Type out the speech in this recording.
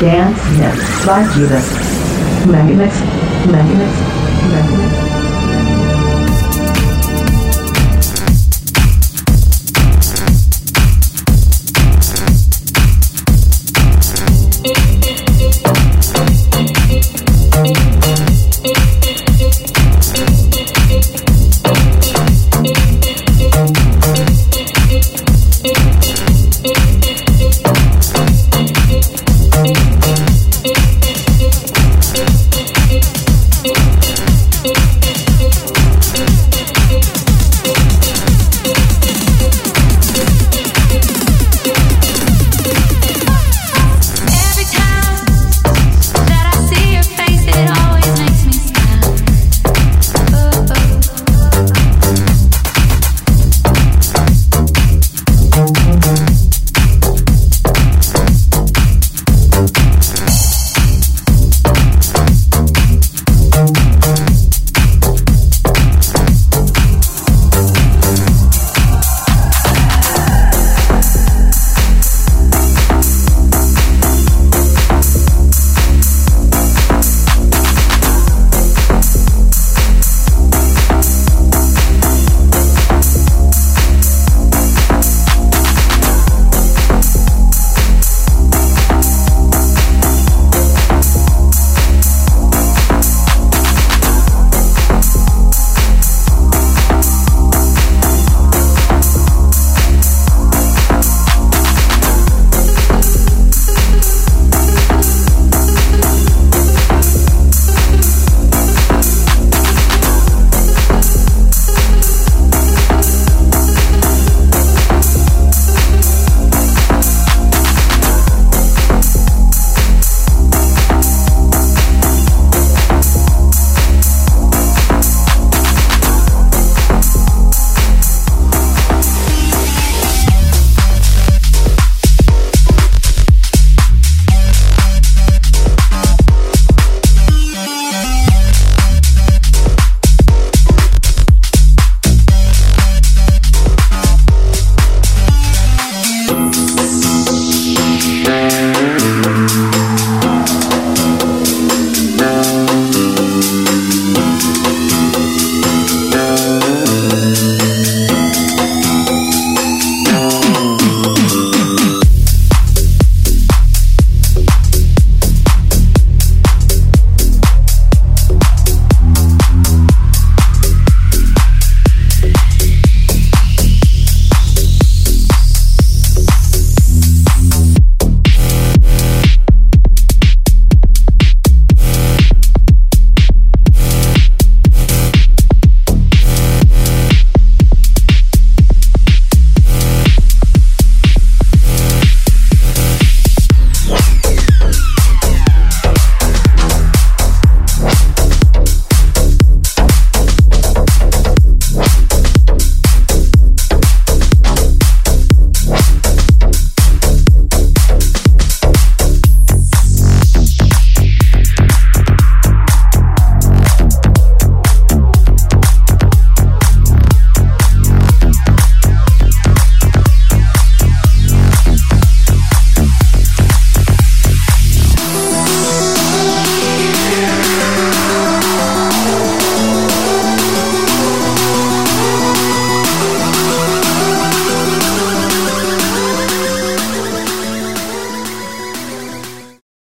Dance Mix by Judas. Megamix, Megamix, Megamix.